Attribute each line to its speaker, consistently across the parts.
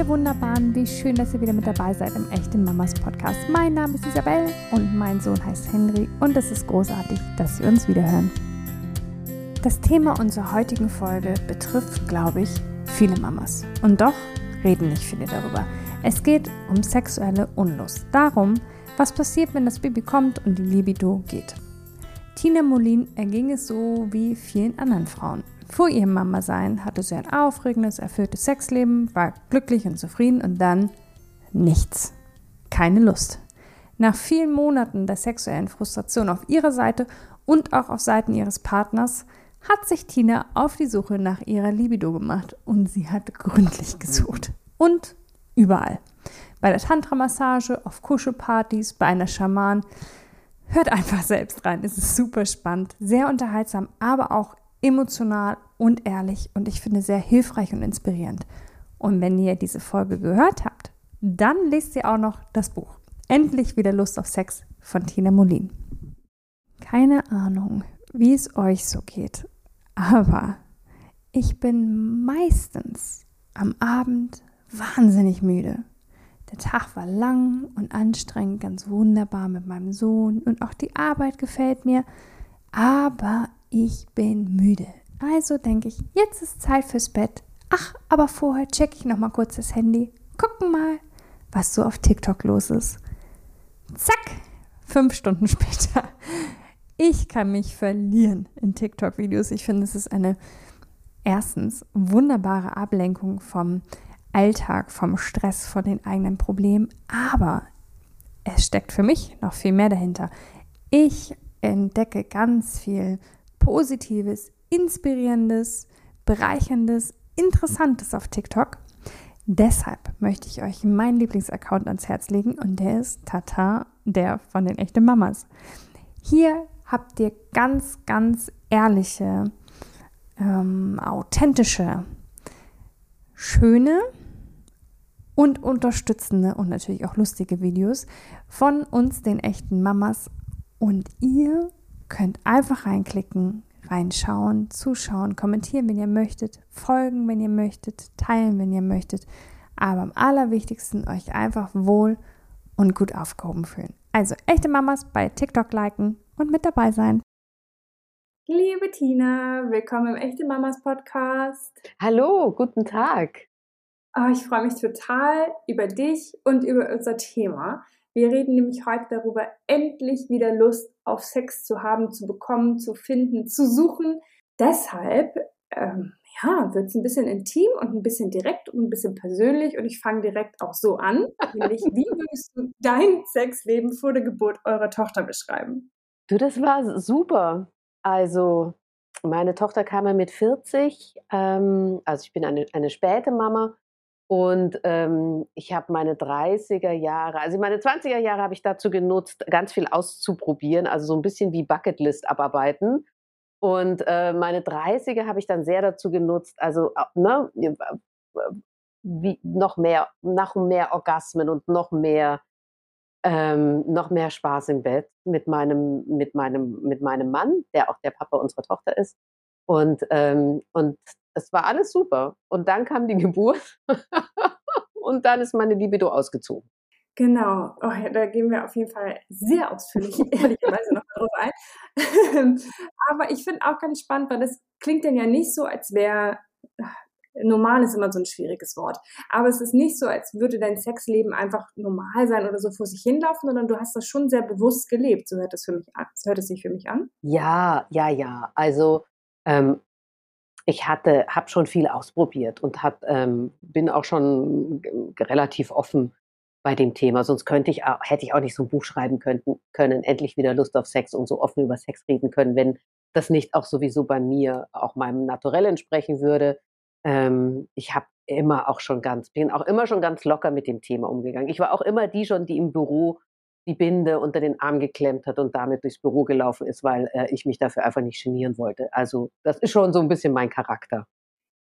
Speaker 1: ihr Wunderbaren, wie schön, dass ihr wieder mit dabei seid im Echten Mamas Podcast. Mein Name ist Isabel und mein Sohn heißt Henry und es ist großartig, dass wir uns wiederhören. Das Thema unserer heutigen Folge betrifft, glaube ich, viele Mamas. Und doch reden nicht viele darüber. Es geht um sexuelle Unlust. Darum, was passiert, wenn das Baby kommt und die Libido geht. Tina Molin erging es so wie vielen anderen Frauen. Vor ihrem Mama-Sein hatte sie ein aufregendes, erfülltes Sexleben, war glücklich und zufrieden und dann nichts. Keine Lust. Nach vielen Monaten der sexuellen Frustration auf ihrer Seite und auch auf Seiten ihres Partners hat sich Tina auf die Suche nach ihrer Libido gemacht und sie hat gründlich gesucht. Und überall. Bei der Tantra-Massage, auf Kuschelpartys, bei einer Schaman. Hört einfach selbst rein. Es ist super spannend, sehr unterhaltsam, aber auch emotional und ehrlich und ich finde sehr hilfreich und inspirierend. Und wenn ihr diese Folge gehört habt, dann lest ihr auch noch das Buch Endlich wieder Lust auf Sex von Tina Molin. Keine Ahnung, wie es euch so geht, aber ich bin meistens am Abend wahnsinnig müde. Der Tag war lang und anstrengend, ganz wunderbar mit meinem Sohn und auch die Arbeit gefällt mir, aber ich bin müde. Also denke ich, jetzt ist Zeit fürs Bett. Ach, aber vorher checke ich noch mal kurz das Handy. Gucken mal, was so auf TikTok los ist. Zack, fünf Stunden später. Ich kann mich verlieren in TikTok-Videos. Ich finde, es ist eine erstens wunderbare Ablenkung vom Alltag, vom Stress, von den eigenen Problemen. Aber es steckt für mich noch viel mehr dahinter. Ich entdecke ganz viel Positives, Inspirierendes, Bereicherndes, Interessantes auf TikTok. Deshalb möchte ich euch meinen Lieblingsaccount ans Herz legen und der ist Tata, der von den echten Mamas. Hier habt ihr ganz, ganz ehrliche, ähm, authentische, schöne und unterstützende und natürlich auch lustige Videos von uns, den echten Mamas. Und ihr könnt einfach reinklicken, reinschauen, zuschauen, kommentieren, wenn ihr möchtet, folgen, wenn ihr möchtet, teilen, wenn ihr möchtet. Aber am allerwichtigsten euch einfach wohl und gut aufgehoben fühlen. Also echte Mamas bei TikTok liken und mit dabei sein. Liebe Tina, willkommen im Echte Mamas Podcast.
Speaker 2: Hallo, guten Tag.
Speaker 1: Oh, ich freue mich total über dich und über unser Thema. Wir reden nämlich heute darüber, endlich wieder Lust auf Sex zu haben, zu bekommen, zu finden, zu suchen. Deshalb, ähm, ja, wird es ein bisschen intim und ein bisschen direkt und ein bisschen persönlich und ich fange direkt auch so an. Nämlich, wie würdest du dein Sexleben vor der Geburt eurer Tochter beschreiben?
Speaker 2: Du, das war super. Also, meine Tochter kam ja mit 40, ähm, also ich bin eine, eine späte Mama und ähm, ich habe meine 30er Jahre, also meine 20er Jahre habe ich dazu genutzt, ganz viel auszuprobieren, also so ein bisschen wie Bucketlist abarbeiten. Und äh, meine 30er habe ich dann sehr dazu genutzt, also ne, wie, noch mehr, noch mehr Orgasmen und noch mehr, ähm, noch mehr Spaß im Bett mit meinem, mit meinem, mit meinem Mann, der auch der Papa unserer Tochter ist. Und, ähm, und es war alles super. Und dann kam die Geburt und dann ist meine Libido ausgezogen.
Speaker 1: Genau, oh, ja, da gehen wir auf jeden Fall sehr ausführlich, ehrlicherweise noch drauf ein. Aber ich finde auch ganz spannend, weil das klingt dann ja nicht so, als wäre, normal ist immer so ein schwieriges Wort, aber es ist nicht so, als würde dein Sexleben einfach normal sein oder so vor sich hinlaufen, sondern du hast das schon sehr bewusst gelebt. So hört es für mich an. So hört es sich für mich an.
Speaker 2: Ja, ja, ja. Also ähm, ich hatte, habe schon viel ausprobiert und hab, ähm, bin auch schon relativ offen bei dem Thema. Sonst könnte ich, hätte ich auch nicht so ein Buch schreiben können, können, endlich wieder Lust auf Sex und so offen über Sex reden können, wenn das nicht auch sowieso bei mir auch meinem Naturell entsprechen würde. Ähm, ich habe immer auch schon ganz, bin auch immer schon ganz locker mit dem Thema umgegangen. Ich war auch immer die schon, die im Büro die Binde unter den Arm geklemmt hat und damit durchs Büro gelaufen ist, weil äh, ich mich dafür einfach nicht genieren wollte. Also das ist schon so ein bisschen mein Charakter.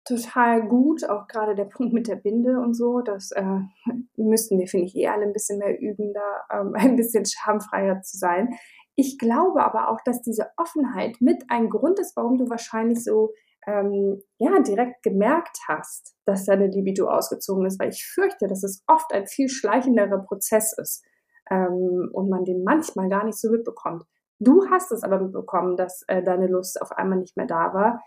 Speaker 1: Total gut, auch gerade der Punkt mit der Binde und so, das äh, müssten wir, finde ich, eh alle ein bisschen mehr üben, da ähm, ein bisschen schamfreier zu sein. Ich glaube aber auch, dass diese Offenheit mit ein Grund ist, warum du wahrscheinlich so
Speaker 3: ähm, ja direkt gemerkt hast, dass deine Libido ausgezogen ist, weil ich fürchte, dass es oft ein viel schleichenderer Prozess ist ähm, und man den manchmal gar nicht so mitbekommt. Du hast es aber mitbekommen, dass äh, deine Lust auf einmal nicht mehr da war.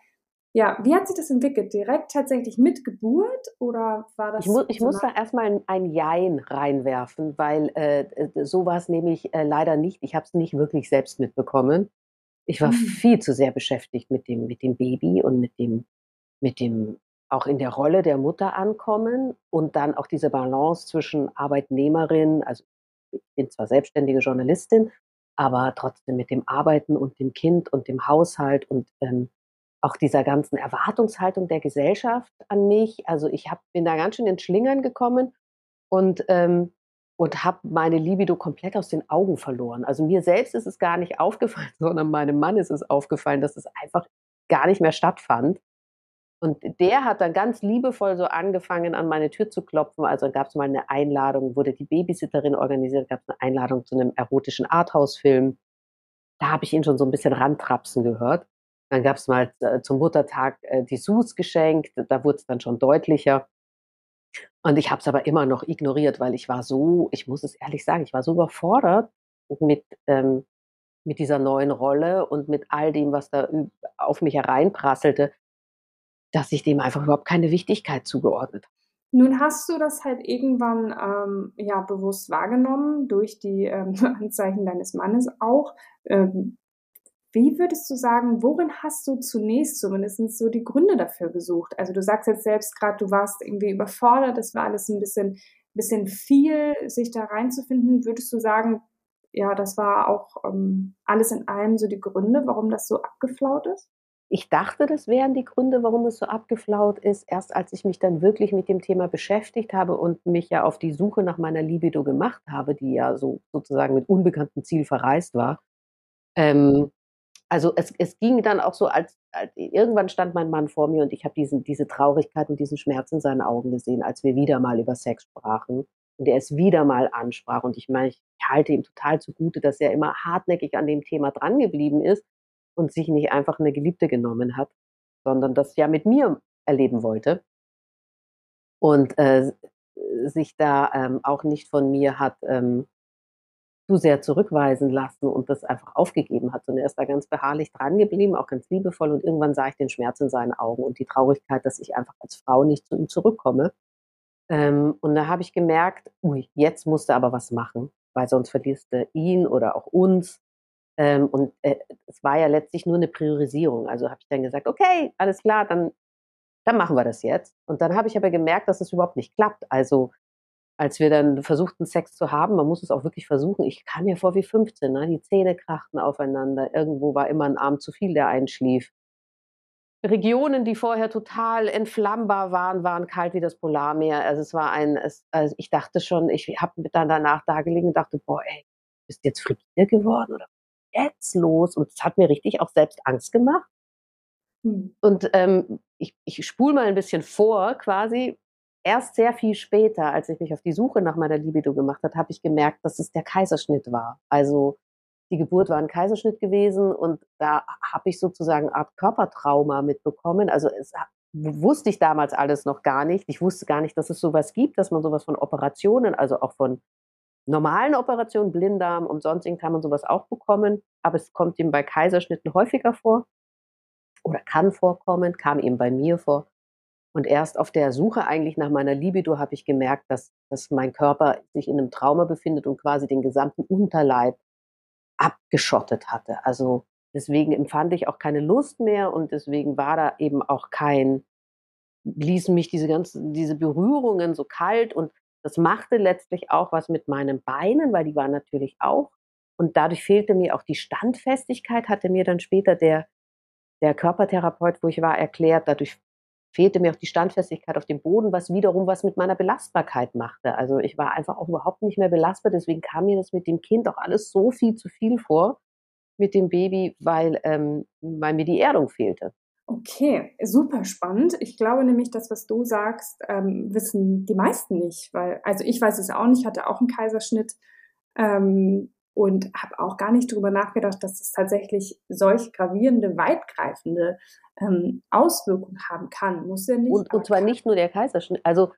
Speaker 3: Ja, wie hat sich das entwickelt? Direkt tatsächlich mit Geburt oder war das?
Speaker 2: Ich, mu ich muss da erstmal ein, ein Jein reinwerfen, weil äh, äh so war es nämlich äh, leider nicht. Ich habe es nicht wirklich selbst mitbekommen. Ich war mhm. viel zu sehr beschäftigt mit dem, mit dem Baby und mit dem, mit dem auch in der Rolle der Mutter ankommen und dann auch diese Balance zwischen Arbeitnehmerin, also bin zwar selbstständige Journalistin, aber trotzdem mit dem Arbeiten und dem Kind und dem Haushalt und ähm, auch dieser ganzen Erwartungshaltung der Gesellschaft an mich. Also ich hab, bin da ganz schön in Schlingern gekommen und, ähm, und habe meine Libido komplett aus den Augen verloren. Also mir selbst ist es gar nicht aufgefallen, sondern meinem Mann ist es aufgefallen, dass es einfach gar nicht mehr stattfand. Und der hat dann ganz liebevoll so angefangen, an meine Tür zu klopfen. Also gab es mal eine Einladung, wurde die Babysitterin organisiert, gab es eine Einladung zu einem erotischen Arthouse-Film. Da habe ich ihn schon so ein bisschen rantrapsen gehört. Dann gab es mal äh, zum Muttertag äh, die Sus geschenkt, da wurde es dann schon deutlicher. Und ich habe es aber immer noch ignoriert, weil ich war so, ich muss es ehrlich sagen, ich war so überfordert mit, ähm, mit dieser neuen Rolle und mit all dem, was da auf mich hereinprasselte, dass ich dem einfach überhaupt keine Wichtigkeit zugeordnet habe.
Speaker 3: Nun hast du das halt irgendwann ähm, ja bewusst wahrgenommen durch die ähm, Anzeichen deines Mannes auch. Ähm, wie würdest du sagen, worin hast du zunächst zumindest so die Gründe dafür gesucht? Also du sagst jetzt selbst gerade, du warst irgendwie überfordert, das war alles ein bisschen, bisschen viel, sich da reinzufinden. Würdest du sagen, ja, das war auch ähm, alles in allem so die Gründe, warum das so abgeflaut ist?
Speaker 2: Ich dachte, das wären die Gründe, warum es so abgeflaut ist, erst als ich mich dann wirklich mit dem Thema beschäftigt habe und mich ja auf die Suche nach meiner Libido gemacht habe, die ja so sozusagen mit unbekanntem Ziel verreist war. Ähm, also es, es ging dann auch so, als, als irgendwann stand mein Mann vor mir und ich habe diese Traurigkeit und diesen Schmerz in seinen Augen gesehen, als wir wieder mal über Sex sprachen und er es wieder mal ansprach. Und ich meine, ich halte ihm total zugute, dass er immer hartnäckig an dem Thema drangeblieben ist und sich nicht einfach eine Geliebte genommen hat, sondern das ja mit mir erleben wollte. Und äh, sich da ähm, auch nicht von mir hat ähm, zu sehr zurückweisen lassen und das einfach aufgegeben hat. Und er ist da ganz beharrlich dran geblieben, auch ganz liebevoll. Und irgendwann sah ich den Schmerz in seinen Augen und die Traurigkeit, dass ich einfach als Frau nicht zu ihm zurückkomme. Ähm, und da habe ich gemerkt, ui, jetzt musst du aber was machen, weil sonst verlierst du ihn oder auch uns. Ähm, und äh, es war ja letztlich nur eine Priorisierung. Also habe ich dann gesagt, okay, alles klar, dann, dann machen wir das jetzt. Und dann habe ich aber gemerkt, dass es überhaupt nicht klappt. Also als wir dann versuchten, Sex zu haben, man muss es auch wirklich versuchen, ich kam mir vor wie 15, ne? die Zähne krachten aufeinander, irgendwo war immer ein Arm zu viel, der einschlief. Regionen, die vorher total entflammbar waren, waren kalt wie das Polarmeer. Also es war ein, es, also ich dachte schon, ich habe dann danach da gelegen und dachte, boah, ey, bist du jetzt frigide geworden oder jetzt los? Und es hat mir richtig auch selbst Angst gemacht. Hm. Und ähm, ich, ich spule mal ein bisschen vor, quasi erst sehr viel später, als ich mich auf die Suche nach meiner Libido gemacht habe, habe ich gemerkt, dass es der Kaiserschnitt war. Also die Geburt war ein Kaiserschnitt gewesen und da habe ich sozusagen eine Art Körpertrauma mitbekommen. Also es wusste ich damals alles noch gar nicht. Ich wusste gar nicht, dass es sowas gibt, dass man sowas von Operationen, also auch von normalen Operationen, Blinddarm und sonstigen kann man sowas auch bekommen. Aber es kommt eben bei Kaiserschnitten häufiger vor oder kann vorkommen, kam eben bei mir vor. Und erst auf der Suche eigentlich nach meiner Libido habe ich gemerkt, dass, dass mein Körper sich in einem Trauma befindet und quasi den gesamten Unterleib abgeschottet hatte. Also deswegen empfand ich auch keine Lust mehr und deswegen war da eben auch kein, ließen mich diese ganzen, diese Berührungen so kalt und das machte letztlich auch was mit meinen Beinen, weil die waren natürlich auch. Und dadurch fehlte mir auch die Standfestigkeit, hatte mir dann später der, der Körpertherapeut, wo ich war, erklärt. Dadurch fehlte mir auch die Standfestigkeit auf dem Boden, was wiederum was mit meiner Belastbarkeit machte. Also ich war einfach auch überhaupt nicht mehr belastbar. Deswegen kam mir das mit dem Kind auch alles so viel zu viel vor mit dem Baby, weil, ähm, weil mir die Erdung fehlte.
Speaker 3: Okay, super spannend. Ich glaube nämlich, das, was du sagst, ähm, wissen die meisten nicht, weil, also ich weiß es auch nicht, hatte auch einen Kaiserschnitt. Ähm, und habe auch gar nicht darüber nachgedacht, dass es tatsächlich solch gravierende, weitgreifende ähm, Auswirkungen haben kann. Muss ja nicht.
Speaker 2: Und, und zwar nicht nur der Kaiserschnitt, also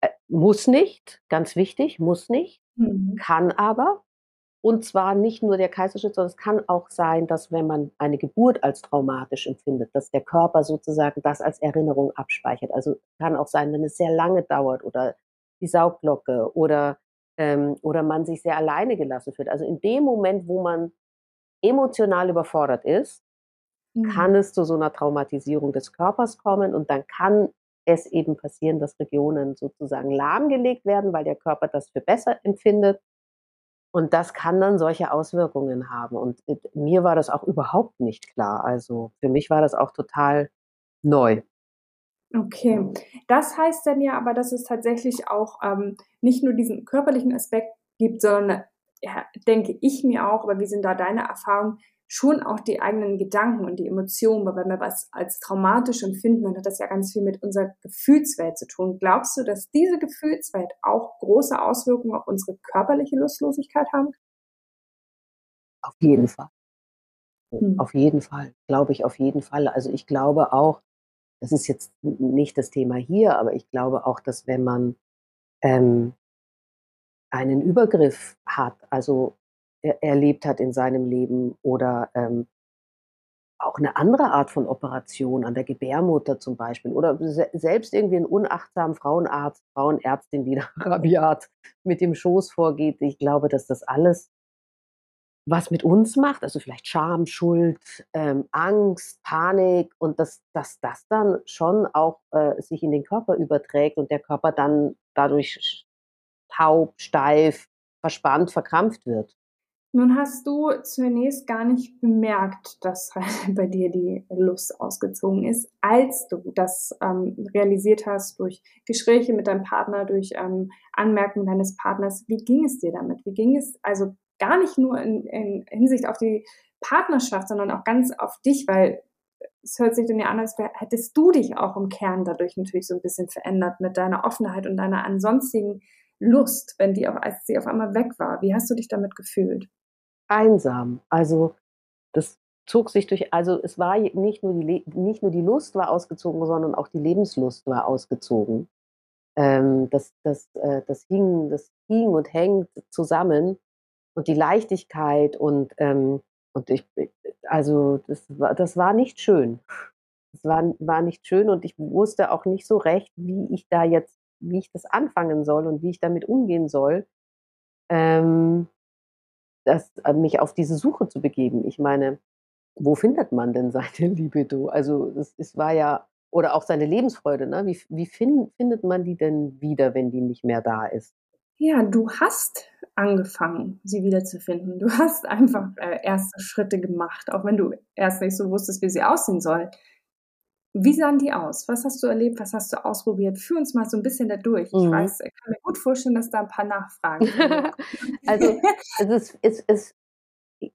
Speaker 2: äh, muss nicht, ganz wichtig, muss nicht, mhm. kann aber. Und zwar nicht nur der Kaiserschnitt, sondern es kann auch sein, dass wenn man eine Geburt als traumatisch empfindet, dass der Körper sozusagen das als Erinnerung abspeichert. Also kann auch sein, wenn es sehr lange dauert oder die Saugglocke oder ähm, oder man sich sehr alleine gelassen fühlt. Also in dem Moment, wo man emotional überfordert ist, mhm. kann es zu so einer Traumatisierung des Körpers kommen und dann kann es eben passieren, dass Regionen sozusagen lahmgelegt werden, weil der Körper das für besser empfindet. Und das kann dann solche Auswirkungen haben. Und äh, mir war das auch überhaupt nicht klar. Also für mich war das auch total neu.
Speaker 3: Okay, das heißt dann ja aber, dass es tatsächlich auch ähm, nicht nur diesen körperlichen Aspekt gibt, sondern ja, denke ich mir auch, aber wie sind da deine Erfahrungen, schon auch die eigenen Gedanken und die Emotionen, weil wenn wir was als traumatisch empfinden, dann hat das ja ganz viel mit unserer Gefühlswelt zu tun. Glaubst du, dass diese Gefühlswelt auch große Auswirkungen auf unsere körperliche Lustlosigkeit haben?
Speaker 2: Auf jeden Fall. Hm. Auf jeden Fall, glaube ich, auf jeden Fall. Also ich glaube auch, das ist jetzt nicht das Thema hier, aber ich glaube auch, dass wenn man ähm, einen Übergriff hat, also erlebt hat in seinem Leben oder ähm, auch eine andere Art von Operation an der Gebärmutter zum Beispiel oder se selbst irgendwie einen unachtsamen Frauenarzt, Frauenärztin, die da rabiat mit dem Schoß vorgeht. Ich glaube, dass das alles was mit uns macht, also vielleicht Scham, Schuld, ähm, Angst, Panik und dass, dass das dann schon auch äh, sich in den Körper überträgt und der Körper dann dadurch taub, steif, verspannt, verkrampft wird.
Speaker 3: Nun hast du zunächst gar nicht bemerkt, dass halt bei dir die Lust ausgezogen ist, als du das ähm, realisiert hast durch Gespräche mit deinem Partner, durch ähm, Anmerkungen deines Partners. Wie ging es dir damit? Wie ging es also gar nicht nur in, in Hinsicht auf die Partnerschaft, sondern auch ganz auf dich, weil es hört sich dann ja an, als hättest du dich auch im Kern dadurch natürlich so ein bisschen verändert mit deiner Offenheit und deiner ansonstigen Lust, wenn die auch, als sie auf einmal weg war. Wie hast du dich damit gefühlt?
Speaker 2: Einsam. Also das zog sich durch, also es war nicht nur die, nicht nur die Lust war ausgezogen, sondern auch die Lebenslust war ausgezogen. Ähm, das, das, äh, das, hing, das hing und hängt zusammen und die Leichtigkeit und, ähm, und ich, also das war, das war nicht schön. Das war, war nicht schön und ich wusste auch nicht so recht, wie ich da jetzt, wie ich das anfangen soll und wie ich damit umgehen soll, ähm, das, äh, mich auf diese Suche zu begeben. Ich meine, wo findet man denn seine Libido? Also es, es war ja, oder auch seine Lebensfreude, ne? wie, wie find, findet man die denn wieder, wenn die nicht mehr da ist?
Speaker 3: Ja, du hast angefangen, sie wiederzufinden. Du hast einfach äh, erste Schritte gemacht, auch wenn du erst nicht so wusstest, wie sie aussehen soll. Wie sahen die aus? Was hast du erlebt? Was hast du ausprobiert? Führ uns mal so ein bisschen da durch. Ich mhm. weiß, ich kann mir gut vorstellen, dass da ein paar Nachfragen
Speaker 2: sind. also, also es, es, es,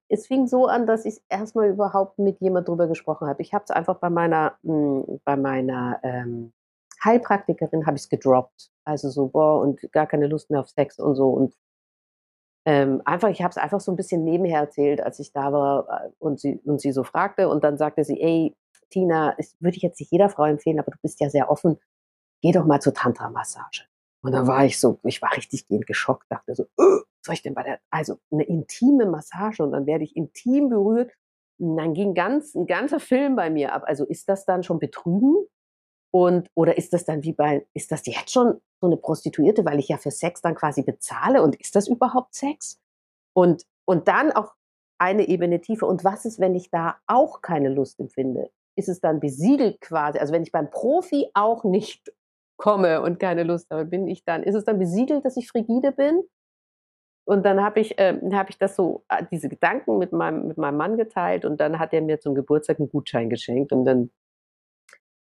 Speaker 2: es fing so an, dass ich erstmal überhaupt mit jemand drüber gesprochen habe. Ich habe es einfach bei meiner, mh, hm, bei meiner ähm, Heilpraktikerin habe ich es gedroppt. Also so, boah, und gar keine Lust mehr auf Sex und so. Und ähm, einfach, ich habe es einfach so ein bisschen nebenher erzählt, als ich da war äh, und sie, und sie so fragte. Und dann sagte sie, ey, Tina, das würde ich jetzt nicht jeder Frau empfehlen, aber du bist ja sehr offen. Geh doch mal zur Tantra-Massage. Und dann war ich so, ich war richtig gehend geschockt, dachte so, öh, soll ich denn bei der, also eine intime Massage und dann werde ich intim berührt. Und dann ging ganz, ein ganzer Film bei mir ab. Also ist das dann schon Betrügen? Und, oder ist das dann wie bei, ist das jetzt schon so eine Prostituierte, weil ich ja für Sex dann quasi bezahle? Und ist das überhaupt Sex? Und, und dann auch eine Ebene tiefer. Und was ist, wenn ich da auch keine Lust empfinde? Ist es dann besiegelt quasi? Also wenn ich beim Profi auch nicht komme und keine Lust habe, bin ich dann, ist es dann besiegelt, dass ich frigide bin? Und dann habe ich, äh, hab ich das so, äh, diese Gedanken mit meinem, mit meinem Mann geteilt und dann hat er mir zum Geburtstag einen Gutschein geschenkt und dann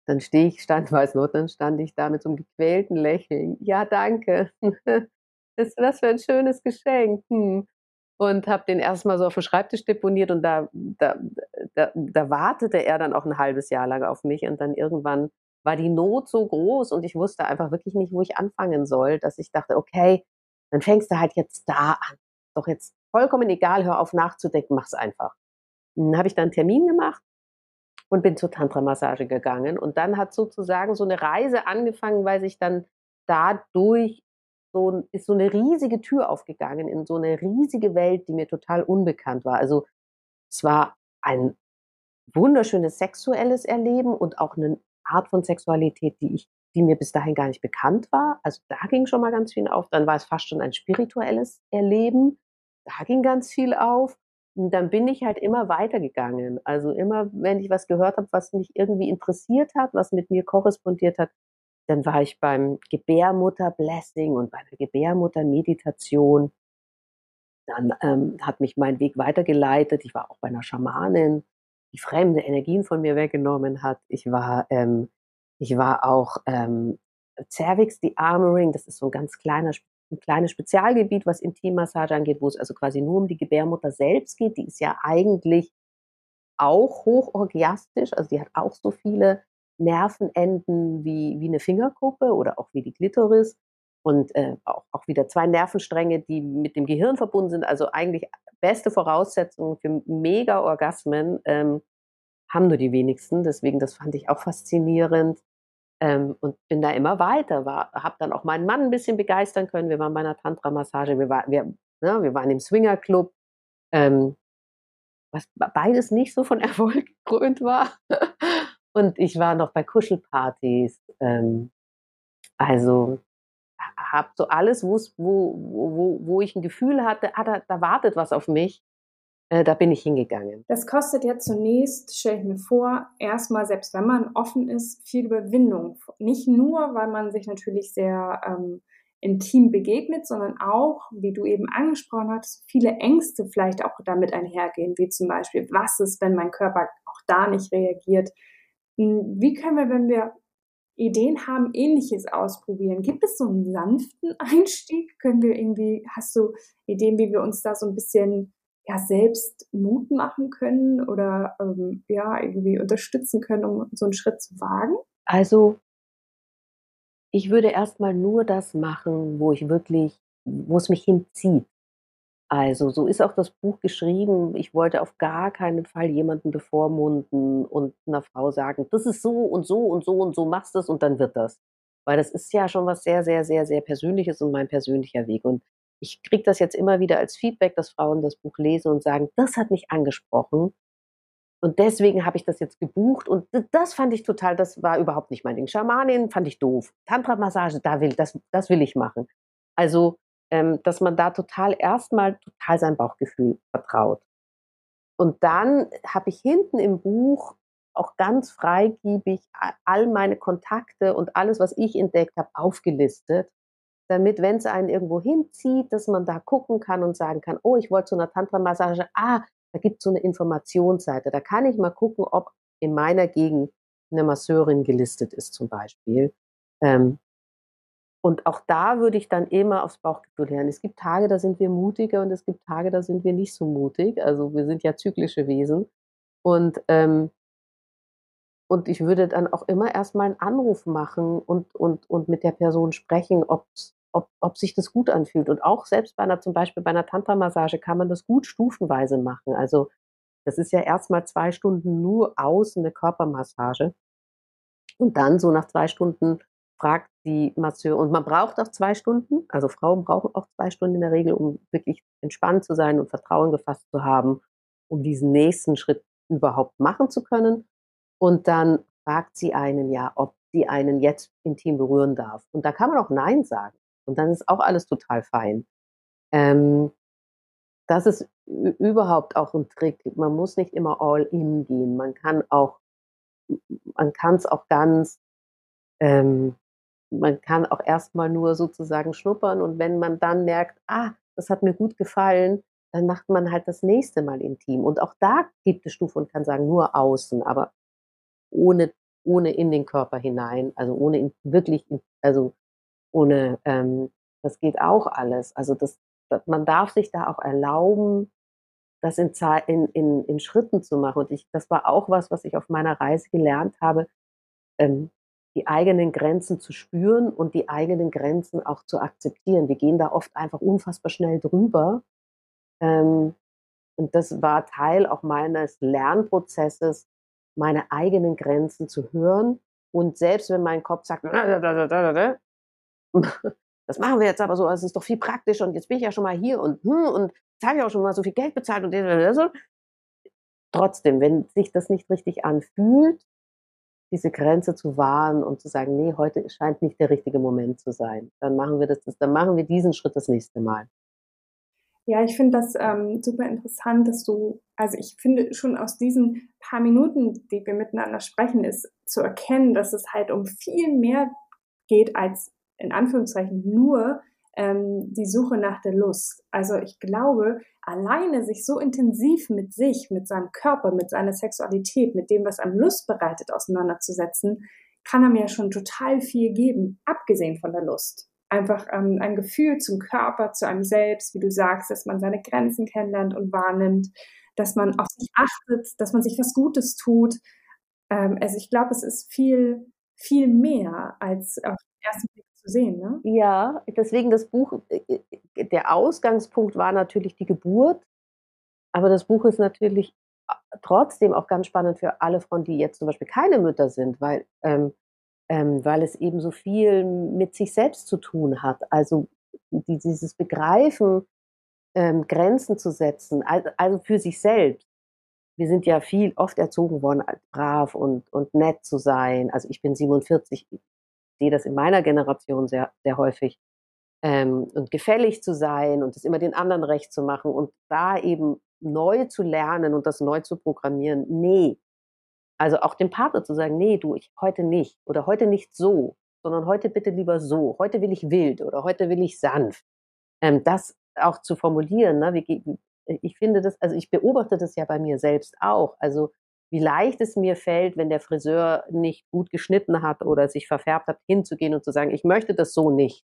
Speaker 2: dann stehe ich, stand, weiß noch, dann stand ich da mit so einem gequälten Lächeln. Ja, danke. Was für ein schönes Geschenk. Hm. Und habe den erstmal so auf dem Schreibtisch deponiert und da, da, da, da wartete er dann auch ein halbes Jahr lang auf mich und dann irgendwann war die Not so groß und ich wusste einfach wirklich nicht, wo ich anfangen soll, dass ich dachte, okay, dann fängst du halt jetzt da an. Doch jetzt vollkommen egal, hör auf nachzudenken, mach's einfach. Dann habe ich dann einen Termin gemacht und bin zur Tantra-Massage gegangen. Und dann hat sozusagen so eine Reise angefangen, weil sich dann dadurch so, ist so eine riesige Tür aufgegangen in so eine riesige Welt, die mir total unbekannt war. Also es war ein wunderschönes sexuelles Erleben und auch eine Art von Sexualität, die ich, die mir bis dahin gar nicht bekannt war. Also da ging schon mal ganz viel auf. Dann war es fast schon ein spirituelles Erleben. Da ging ganz viel auf. Und dann bin ich halt immer weitergegangen. Also immer, wenn ich was gehört habe, was mich irgendwie interessiert hat, was mit mir korrespondiert hat, dann war ich beim Gebärmutter-Blessing und bei der Gebärmutter-Meditation. Dann ähm, hat mich mein Weg weitergeleitet. Ich war auch bei einer Schamanin, die fremde Energien von mir weggenommen hat. Ich war, ähm, ich war auch ähm, Cervix Dearmoring. Das ist so ein ganz kleiner ein kleines Spezialgebiet, was Intimmassage angeht, wo es also quasi nur um die Gebärmutter selbst geht. Die ist ja eigentlich auch hochorgiastisch, also die hat auch so viele Nervenenden wie, wie eine Fingerkuppe oder auch wie die Klitoris und äh, auch, auch wieder zwei Nervenstränge, die mit dem Gehirn verbunden sind. Also eigentlich beste Voraussetzungen für Mega-Orgasmen ähm, haben nur die wenigsten. Deswegen, das fand ich auch faszinierend. Ähm, und bin da immer weiter, habe dann auch meinen Mann ein bisschen begeistern können. Wir waren bei einer Tantra-Massage, wir, war, wir, ne, wir waren im Swinger-Club, ähm, was beides nicht so von Erfolg gekrönt war. Und ich war noch bei Kuschelpartys. Ähm, also habe so alles, wo, wo, wo ich ein Gefühl hatte, ah, da, da wartet was auf mich. Äh, da bin ich hingegangen.
Speaker 3: Das kostet ja zunächst, stelle ich mir vor, erstmal, selbst wenn man offen ist, viel Überwindung. Nicht nur, weil man sich natürlich sehr ähm, intim begegnet, sondern auch, wie du eben angesprochen hast, viele Ängste vielleicht auch damit einhergehen, wie zum Beispiel, was ist, wenn mein Körper auch da nicht reagiert? Hm, wie können wir, wenn wir Ideen haben, ähnliches ausprobieren? Gibt es so einen sanften Einstieg? Können wir irgendwie, hast du Ideen, wie wir uns da so ein bisschen ja, selbst Mut machen können oder ähm, ja, irgendwie unterstützen können, um so einen Schritt zu wagen?
Speaker 2: Also, ich würde erstmal nur das machen, wo ich wirklich, wo es mich hinzieht. Also, so ist auch das Buch geschrieben. Ich wollte auf gar keinen Fall jemanden bevormunden und einer Frau sagen, das ist so und so und so und so machst es und dann wird das. Weil das ist ja schon was sehr, sehr, sehr, sehr Persönliches und mein persönlicher Weg. Und ich kriege das jetzt immer wieder als Feedback, dass Frauen das Buch lesen und sagen, das hat mich angesprochen. Und deswegen habe ich das jetzt gebucht. Und das fand ich total, das war überhaupt nicht mein Ding. Schamanin fand ich doof. Tantra-Massage, da will, das, das will ich machen. Also, ähm, dass man da total erstmal total sein Bauchgefühl vertraut. Und dann habe ich hinten im Buch auch ganz freigiebig all meine Kontakte und alles, was ich entdeckt habe, aufgelistet damit, wenn es einen irgendwo hinzieht, dass man da gucken kann und sagen kann, oh, ich wollte zu einer Tantra-Massage, ah, da gibt es so eine Informationsseite, da kann ich mal gucken, ob in meiner Gegend eine Masseurin gelistet ist zum Beispiel. Ähm, und auch da würde ich dann immer aufs Bauchgefühl hören. Es gibt Tage, da sind wir mutiger und es gibt Tage, da sind wir nicht so mutig. Also wir sind ja zyklische Wesen. Und, ähm, und ich würde dann auch immer erstmal einen Anruf machen und, und, und mit der Person sprechen, ob es ob, ob sich das gut anfühlt. Und auch selbst bei einer, zum Beispiel bei einer Tantra-Massage kann man das gut stufenweise machen. Also das ist ja erstmal zwei Stunden nur außen eine Körpermassage. Und dann so nach zwei Stunden fragt die Masseur, und man braucht auch zwei Stunden, also Frauen brauchen auch zwei Stunden in der Regel, um wirklich entspannt zu sein und Vertrauen gefasst zu haben, um diesen nächsten Schritt überhaupt machen zu können. Und dann fragt sie einen ja, ob sie einen jetzt intim berühren darf. Und da kann man auch Nein sagen. Und dann ist auch alles total fein. Ähm, das ist überhaupt auch ein Trick. Man muss nicht immer all in gehen. Man kann auch, man kann es auch ganz, ähm, man kann auch erstmal nur sozusagen schnuppern und wenn man dann merkt, ah, das hat mir gut gefallen, dann macht man halt das nächste Mal intim. Und auch da gibt es Stufen und kann sagen, nur außen, aber ohne, ohne in den Körper hinein, also ohne in, wirklich, in, also ohne, ähm, das geht auch alles. Also das, das, man darf sich da auch erlauben, das in, in, in, in Schritten zu machen. Und ich, das war auch was, was ich auf meiner Reise gelernt habe, ähm, die eigenen Grenzen zu spüren und die eigenen Grenzen auch zu akzeptieren. Wir gehen da oft einfach unfassbar schnell drüber Ähm, und das war Teil auch meines Lernprozesses, meine eigenen Grenzen zu hören. Und selbst wenn mein Kopf sagt, das machen wir jetzt aber so, es ist doch viel praktischer und jetzt bin ich ja schon mal hier und, hm, und jetzt habe ich auch schon mal so viel Geld bezahlt und. Trotzdem, wenn sich das nicht richtig anfühlt, diese Grenze zu wahren und zu sagen, nee, heute scheint nicht der richtige Moment zu sein, dann machen wir das, dann machen wir diesen Schritt das nächste Mal.
Speaker 3: Ja, ich finde das ähm, super interessant, dass du, also ich finde schon aus diesen paar Minuten, die wir miteinander sprechen, ist zu erkennen, dass es halt um viel mehr geht als in Anführungszeichen nur ähm, die Suche nach der Lust. Also ich glaube, alleine sich so intensiv mit sich, mit seinem Körper, mit seiner Sexualität, mit dem, was einem Lust bereitet, auseinanderzusetzen, kann einem ja schon total viel geben, abgesehen von der Lust einfach ähm, ein Gefühl zum Körper, zu einem selbst, wie du sagst, dass man seine Grenzen kennenlernt und wahrnimmt, dass man auf sich achtet, dass man sich was Gutes tut. Ähm, also ich glaube, es ist viel, viel mehr als auf zu sehen. Ne?
Speaker 2: Ja, deswegen das Buch, äh, äh, der Ausgangspunkt war natürlich die Geburt, aber das Buch ist natürlich äh, trotzdem auch ganz spannend für alle Frauen, die jetzt zum Beispiel keine Mütter sind, weil ähm, ähm, weil es eben so viel mit sich selbst zu tun hat. Also die, dieses Begreifen, ähm, Grenzen zu setzen, also für sich selbst. Wir sind ja viel oft erzogen worden, brav und, und nett zu sein. Also ich bin 47, ich sehe das in meiner Generation sehr, sehr häufig. Ähm, und gefällig zu sein und es immer den anderen recht zu machen und da eben neu zu lernen und das neu zu programmieren. Nee, also auch dem Partner zu sagen, nee, du, ich heute nicht oder heute nicht so, sondern heute bitte lieber so. Heute will ich wild oder heute will ich sanft. Ähm, das auch zu formulieren, ne? Wie, ich finde das, also ich beobachte das ja bei mir selbst auch. Also wie leicht es mir fällt, wenn der Friseur nicht gut geschnitten hat oder sich verfärbt hat, hinzugehen und zu sagen, ich möchte das so nicht.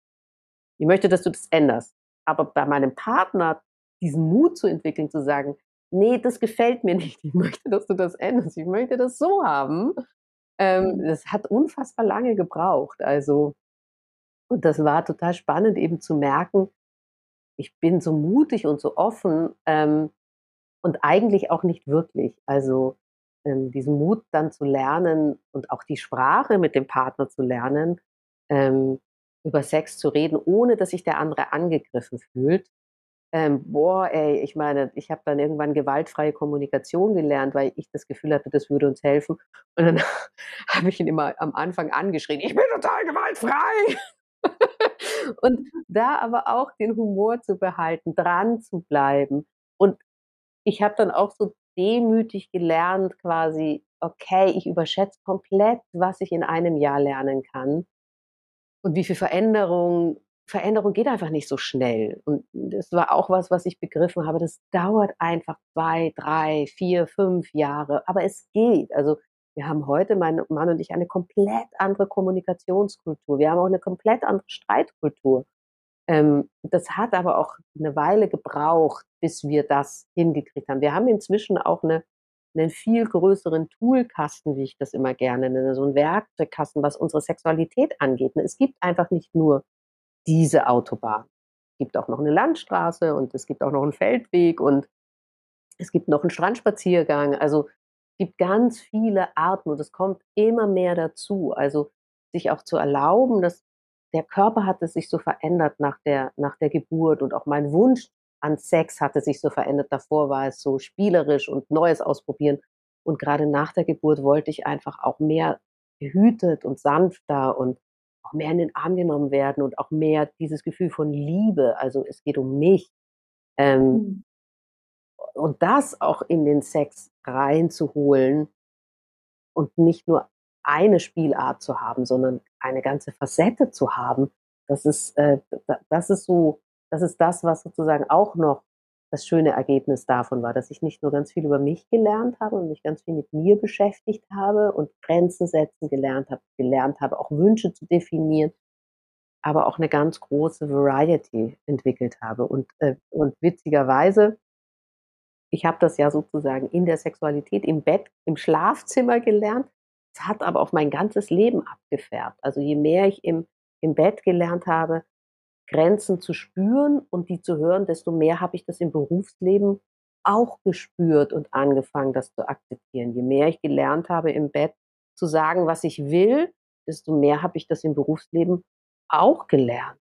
Speaker 2: Ich möchte, dass du das änderst. Aber bei meinem Partner diesen Mut zu entwickeln, zu sagen, nee, das gefällt mir nicht, ich möchte, dass du das änderst, ich möchte das so haben. Ähm, mhm. das hat unfassbar lange gebraucht. Also, und das war total spannend eben zu merken, ich bin so mutig und so offen ähm, und eigentlich auch nicht wirklich. Also ähm, diesen Mut dann zu lernen und auch die Sprache mit dem Partner zu lernen, ähm, über Sex zu reden, ohne dass sich der andere angegriffen fühlt, ähm, boah, ey, ich meine, ich habe dann irgendwann gewaltfreie Kommunikation gelernt, weil ich das Gefühl hatte, das würde uns helfen. Und dann habe ich ihn immer am Anfang angeschrien, ich bin total gewaltfrei. und da aber auch den Humor zu behalten, dran zu bleiben. Und ich habe dann auch so demütig gelernt, quasi, okay, ich überschätze komplett, was ich in einem Jahr lernen kann und wie viel Veränderung Veränderung geht einfach nicht so schnell. Und das war auch was, was ich begriffen habe. Das dauert einfach zwei, drei, vier, fünf Jahre. Aber es geht. Also wir haben heute, mein Mann und ich, eine komplett andere Kommunikationskultur. Wir haben auch eine komplett andere Streitkultur. Ähm, das hat aber auch eine Weile gebraucht, bis wir das hingekriegt haben. Wir haben inzwischen auch eine, einen viel größeren Toolkasten, wie ich das immer gerne nenne, so ein Werkzeugkasten, was unsere Sexualität angeht. Es gibt einfach nicht nur diese Autobahn. Es gibt auch noch eine Landstraße und es gibt auch noch einen Feldweg und es gibt noch einen Strandspaziergang. Also es gibt ganz viele Arten und es kommt immer mehr dazu. Also sich auch zu erlauben, dass der Körper hatte sich so verändert nach der, nach der Geburt und auch mein Wunsch an Sex hatte sich so verändert. Davor war es so spielerisch und Neues ausprobieren. Und gerade nach der Geburt wollte ich einfach auch mehr behütet und sanfter und auch mehr in den Arm genommen werden und auch mehr dieses Gefühl von Liebe. Also es geht um mich. Ähm, mhm. Und das auch in den Sex reinzuholen und nicht nur eine Spielart zu haben, sondern eine ganze Facette zu haben, das ist, äh, das ist so, das ist das, was sozusagen auch noch das schöne Ergebnis davon war, dass ich nicht nur ganz viel über mich gelernt habe und mich ganz viel mit mir beschäftigt habe und Grenzen setzen gelernt habe, gelernt habe, auch Wünsche zu definieren, aber auch eine ganz große Variety entwickelt habe. Und, äh, und witzigerweise, ich habe das ja sozusagen in der Sexualität im Bett, im Schlafzimmer gelernt. Es hat aber auch mein ganzes Leben abgefärbt. Also je mehr ich im, im Bett gelernt habe, Grenzen zu spüren und die zu hören, desto mehr habe ich das im Berufsleben auch gespürt und angefangen, das zu akzeptieren. Je mehr ich gelernt habe im Bett zu sagen, was ich will, desto mehr habe ich das im Berufsleben auch gelernt.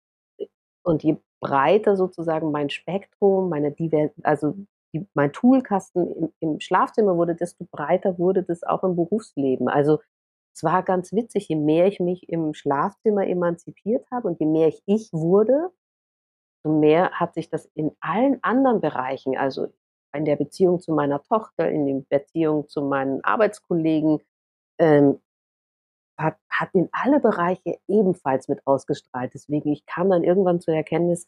Speaker 2: Und je breiter sozusagen mein Spektrum, meine Diver also die, mein Toolkasten im, im, Schlafzimmer wurde, desto breiter wurde das auch im Berufsleben. Also es war ganz witzig, je mehr ich mich im Schlafzimmer emanzipiert habe und je mehr ich ich wurde, desto mehr hat sich das in allen anderen Bereichen, also in der Beziehung zu meiner Tochter, in der Beziehung zu meinen Arbeitskollegen, ähm, hat, hat in alle Bereiche ebenfalls mit ausgestrahlt. Deswegen, ich kam dann irgendwann zur Erkenntnis,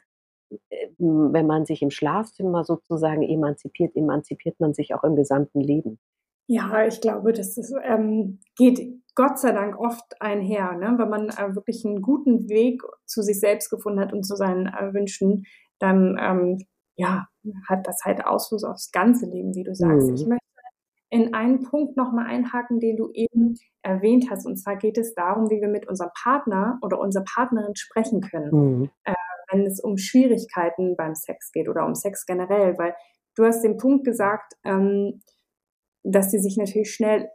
Speaker 2: äh, wenn man sich im Schlafzimmer sozusagen emanzipiert, emanzipiert man sich auch im gesamten Leben.
Speaker 3: Ja, ich glaube, das ist, ähm, geht Gott sei Dank oft einher, ne? wenn man äh, wirklich einen guten Weg zu sich selbst gefunden hat und zu seinen äh, Wünschen, dann ähm, ja, hat das halt Ausfluss aufs ganze Leben, wie du sagst. Mhm. Ich möchte in einen Punkt nochmal einhaken, den du eben erwähnt hast. Und zwar geht es darum, wie wir mit unserem Partner oder unserer Partnerin sprechen können, mhm. äh, wenn es um Schwierigkeiten beim Sex geht oder um Sex generell. Weil du hast den Punkt gesagt, ähm, dass sie sich natürlich schnell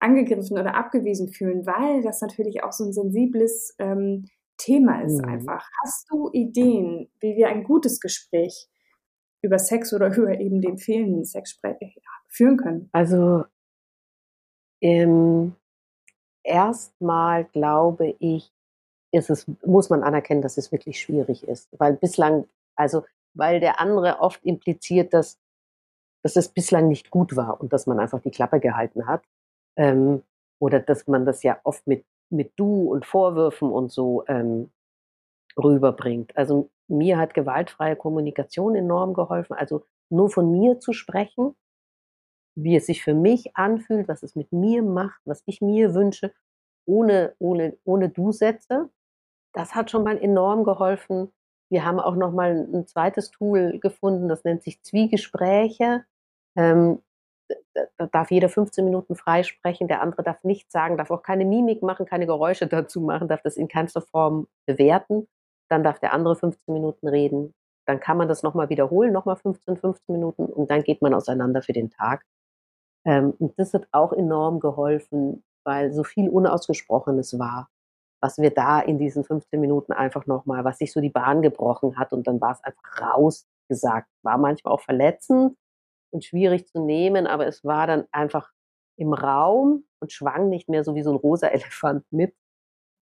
Speaker 3: angegriffen oder abgewiesen fühlen, weil das natürlich auch so ein sensibles ähm, Thema ist mhm. einfach. Hast du Ideen, wie wir ein gutes Gespräch über Sex oder über eben den fehlenden Sex führen können?
Speaker 2: Also ähm, erstmal glaube ich, ist es, muss man anerkennen, dass es wirklich schwierig ist. Weil bislang, also weil der andere oft impliziert, dass, dass es bislang nicht gut war und dass man einfach die Klappe gehalten hat. Ähm, oder dass man das ja oft mit, mit Du und Vorwürfen und so ähm, rüberbringt. Also mir hat gewaltfreie Kommunikation enorm geholfen. Also nur von mir zu sprechen, wie es sich für mich anfühlt, was es mit mir macht, was ich mir wünsche, ohne, ohne, ohne Du-Sätze. Das hat schon mal enorm geholfen. Wir haben auch noch mal ein zweites Tool gefunden, das nennt sich Zwiegespräche. Ähm, da darf jeder 15 Minuten freisprechen, der andere darf nichts sagen, darf auch keine Mimik machen, keine Geräusche dazu machen, darf das in keinster Form bewerten dann darf der andere 15 Minuten reden, dann kann man das nochmal wiederholen, nochmal 15, 15 Minuten und dann geht man auseinander für den Tag. Ähm, und das hat auch enorm geholfen, weil so viel Unausgesprochenes war, was wir da in diesen 15 Minuten einfach nochmal, was sich so die Bahn gebrochen hat und dann war es einfach rausgesagt. War manchmal auch verletzend und schwierig zu nehmen, aber es war dann einfach im Raum und schwang nicht mehr so wie so ein rosa Elefant mit.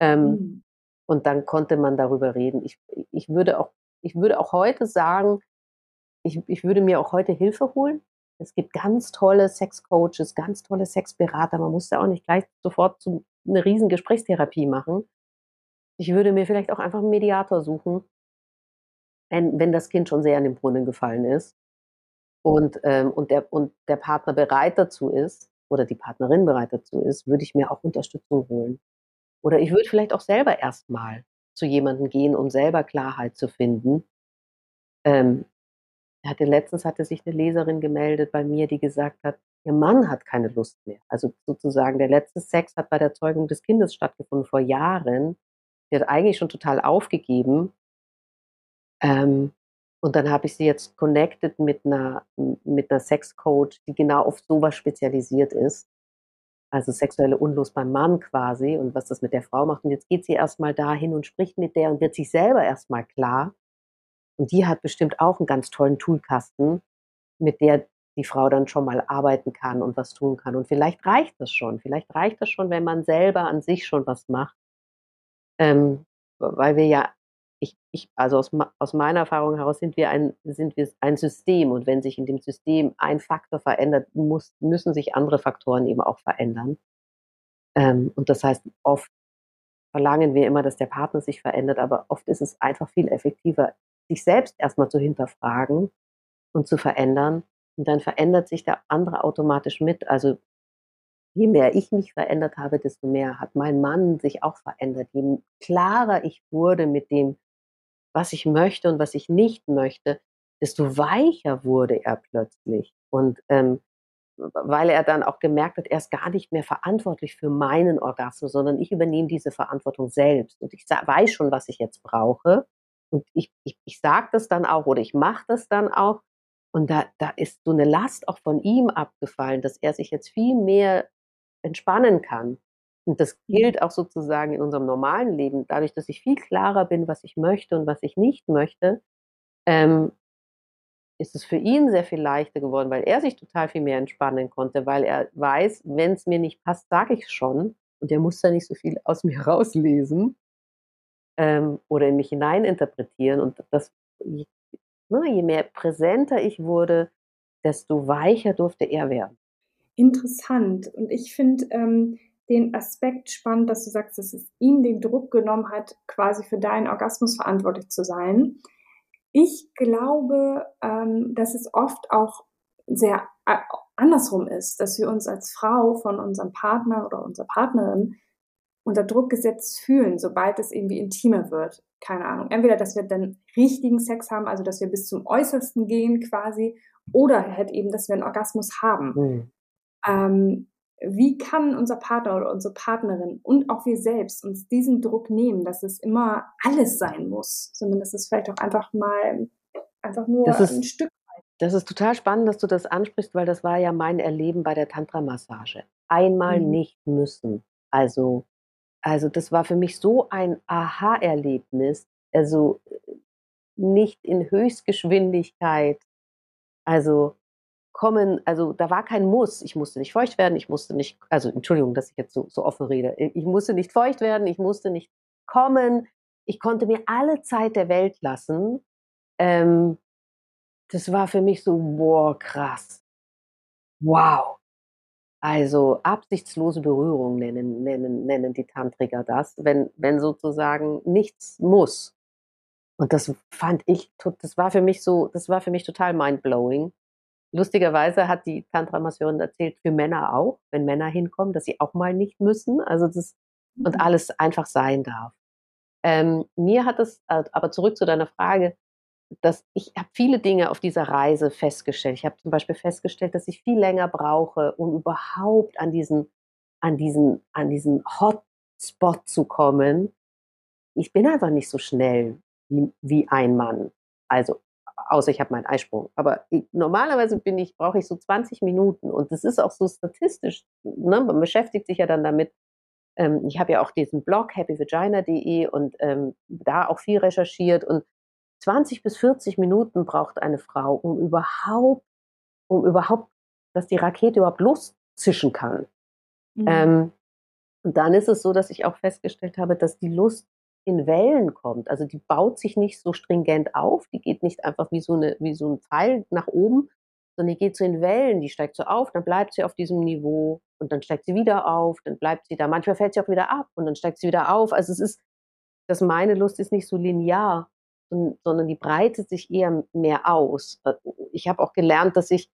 Speaker 2: Ähm, mhm. Und dann konnte man darüber reden. Ich, ich, würde, auch, ich würde auch heute sagen, ich, ich würde mir auch heute Hilfe holen. Es gibt ganz tolle Sexcoaches, ganz tolle Sexberater. Man muss ja auch nicht gleich sofort zu, eine riesen Gesprächstherapie machen. Ich würde mir vielleicht auch einfach einen Mediator suchen, wenn, wenn das Kind schon sehr an den Brunnen gefallen ist und, ähm, und, der, und der Partner bereit dazu ist oder die Partnerin bereit dazu ist, würde ich mir auch Unterstützung holen. Oder ich würde vielleicht auch selber erstmal zu jemandem gehen, um selber Klarheit zu finden. Ähm, hatte, letztens hatte sich eine Leserin gemeldet bei mir, die gesagt hat, ihr Mann hat keine Lust mehr. Also sozusagen der letzte Sex hat bei der Zeugung des Kindes stattgefunden vor Jahren. Die hat eigentlich schon total aufgegeben. Ähm, und dann habe ich sie jetzt connected mit einer, mit einer Sexcoach, die genau auf sowas spezialisiert ist also sexuelle Unlust beim Mann quasi und was das mit der Frau macht. Und jetzt geht sie erstmal dahin und spricht mit der und wird sich selber erstmal klar. Und die hat bestimmt auch einen ganz tollen Toolkasten, mit der die Frau dann schon mal arbeiten kann und was tun kann. Und vielleicht reicht das schon. Vielleicht reicht das schon, wenn man selber an sich schon was macht. Ähm, weil wir ja ich, ich, also aus, aus meiner Erfahrung heraus sind wir ein, sind wir ein System und wenn sich in dem System ein Faktor verändert, muss, müssen sich andere Faktoren eben auch verändern. Ähm, und das heißt, oft verlangen wir immer, dass der Partner sich verändert, aber oft ist es einfach viel effektiver, sich selbst erstmal zu hinterfragen und zu verändern. Und dann verändert sich der andere automatisch mit. Also je mehr ich mich verändert habe, desto mehr hat mein Mann sich auch verändert. Je klarer ich wurde mit dem, was ich möchte und was ich nicht möchte, desto weicher wurde er plötzlich. Und ähm, weil er dann auch gemerkt hat, er ist gar nicht mehr verantwortlich für meinen Orgasmus, sondern ich übernehme diese Verantwortung selbst. Und ich weiß schon, was ich jetzt brauche. und ich, ich, ich sage das dann auch oder ich mache das dann auch. Und da, da ist so eine Last auch von ihm abgefallen, dass er sich jetzt viel mehr entspannen kann. Und das gilt auch sozusagen in unserem normalen Leben. Dadurch, dass ich viel klarer bin, was ich möchte und was ich nicht möchte, ähm, ist es für ihn sehr viel leichter geworden, weil er sich total viel mehr entspannen konnte, weil er weiß, wenn es mir nicht passt, sage ich schon. Und er muss da nicht so viel aus mir rauslesen ähm, oder in mich hineininterpretieren. Und das, je, ne, je mehr präsenter ich wurde, desto weicher durfte er werden.
Speaker 3: Interessant. Und ich finde ähm, den Aspekt spannend, dass du sagst, dass es ihm den Druck genommen hat, quasi für deinen Orgasmus verantwortlich zu sein. Ich glaube, ähm, dass es oft auch sehr äh, andersrum ist, dass wir uns als Frau von unserem Partner oder unserer Partnerin unter Druck gesetzt fühlen, sobald es irgendwie intimer wird. Keine Ahnung. Entweder, dass wir dann richtigen Sex haben, also dass wir bis zum Äußersten gehen quasi, oder halt eben, dass wir einen Orgasmus haben. Mhm. Ähm, wie kann unser Partner oder unsere Partnerin und auch wir selbst uns diesen Druck nehmen, dass es immer alles sein muss, sondern dass es vielleicht auch einfach mal einfach nur ist, ein Stück.
Speaker 2: Das ist total spannend, dass du das ansprichst, weil das war ja mein Erleben bei der Tantra-Massage. Einmal mhm. nicht müssen. Also, also das war für mich so ein Aha-Erlebnis. Also nicht in Höchstgeschwindigkeit. Also kommen, also da war kein Muss. Ich musste nicht feucht werden, ich musste nicht, also Entschuldigung, dass ich jetzt so, so offen rede. Ich musste nicht feucht werden, ich musste nicht kommen. Ich konnte mir alle Zeit der Welt lassen. Ähm, das war für mich so, boah, krass. Wow. Also absichtslose Berührung nennen, nennen, nennen die Tantriker das, wenn, wenn sozusagen nichts muss. Und das fand ich, das war für mich so, das war für mich total mindblowing. Lustigerweise hat die Tantra-Masseurin erzählt, für Männer auch, wenn Männer hinkommen, dass sie auch mal nicht müssen, also das und mhm. alles einfach sein darf. Ähm, mir hat es, äh, aber zurück zu deiner Frage, dass ich habe viele Dinge auf dieser Reise festgestellt. Ich habe zum Beispiel festgestellt, dass ich viel länger brauche, um überhaupt an diesen, an diesen, an diesen Hotspot zu kommen. Ich bin einfach nicht so schnell wie, wie ein Mann. Also außer ich habe meinen Eisprung. Aber ich, normalerweise bin ich, brauche ich so 20 Minuten und das ist auch so statistisch. Ne? Man beschäftigt sich ja dann damit. Ähm, ich habe ja auch diesen Blog happyvagina.de und ähm, da auch viel recherchiert und 20 bis 40 Minuten braucht eine Frau, um überhaupt, um überhaupt, dass die Rakete überhaupt loszischen kann. Mhm. Ähm, und dann ist es so, dass ich auch festgestellt habe, dass die Lust in Wellen kommt. Also die baut sich nicht so stringent auf, die geht nicht einfach wie so, eine, wie so ein Pfeil nach oben, sondern die geht so in Wellen, die steigt so auf, dann bleibt sie auf diesem Niveau und dann steigt sie wieder auf, dann bleibt sie da. Manchmal fällt sie auch wieder ab und dann steigt sie wieder auf. Also es ist, dass meine Lust ist nicht so linear, sondern die breitet sich eher mehr aus. Ich habe auch gelernt, dass ich